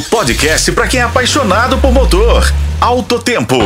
O podcast para quem é apaixonado por motor. Alto Tempo.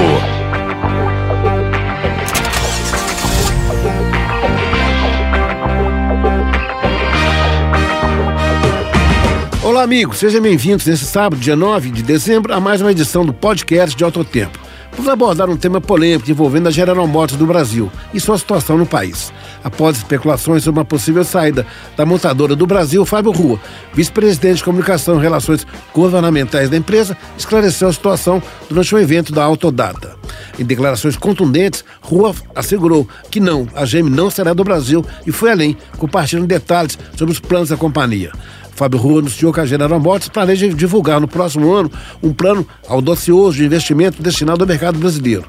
Olá, amigos, sejam bem-vindos nesse sábado, dia 9 de dezembro, a mais uma edição do podcast de Alto Tempo. Vamos abordar um tema polêmico envolvendo a General Motors do Brasil e sua situação no país. Após especulações sobre uma possível saída da montadora do Brasil, Fábio Rua, vice-presidente de comunicação e relações governamentais da empresa, esclareceu a situação durante um evento da Autodata. Em declarações contundentes, Rua assegurou que não, a GM não será do Brasil e foi além, compartilhando detalhes sobre os planos da companhia. Fábio Rua anunciou que a General Motors planeja divulgar no próximo ano um plano audacioso de investimento destinado ao mercado brasileiro.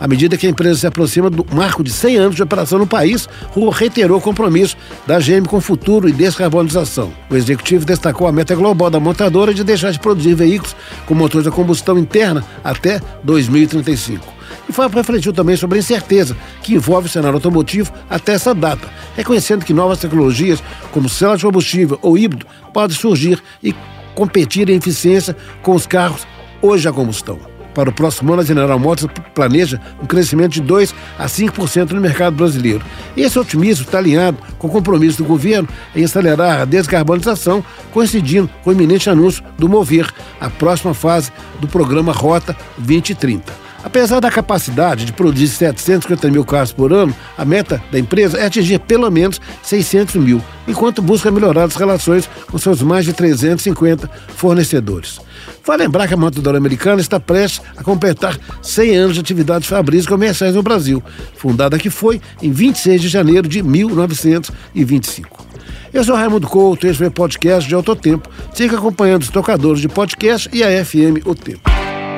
À medida que a empresa se aproxima do marco de 100 anos de operação no país, Rua reiterou o compromisso da GM com o futuro e descarbonização. O executivo destacou a meta global da montadora de deixar de produzir veículos com motores a combustão interna até 2035 e refletiu também sobre a incerteza que envolve o cenário automotivo até essa data, reconhecendo que novas tecnologias, como célula de combustível ou híbrido, podem surgir e competir em eficiência com os carros hoje a combustão. Para o próximo ano, a General Motors planeja um crescimento de 2 a 5% no mercado brasileiro. Esse otimismo está alinhado com o compromisso do governo em acelerar a descarbonização, coincidindo com o iminente anúncio do Mover, a próxima fase do programa Rota 2030. Apesar da capacidade de produzir 750 mil carros por ano, a meta da empresa é atingir pelo menos 600 mil, enquanto busca melhorar as relações com seus mais de 350 fornecedores. Vale lembrar que a montadora americana está prestes a completar 100 anos de atividades fabris comerciais no Brasil, fundada que foi em 26 de janeiro de 1925. Eu sou Raimundo Couto, esse é o podcast de Alto Tempo. Siga acompanhando os tocadores de podcast e a FM O Tempo.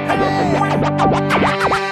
Hey!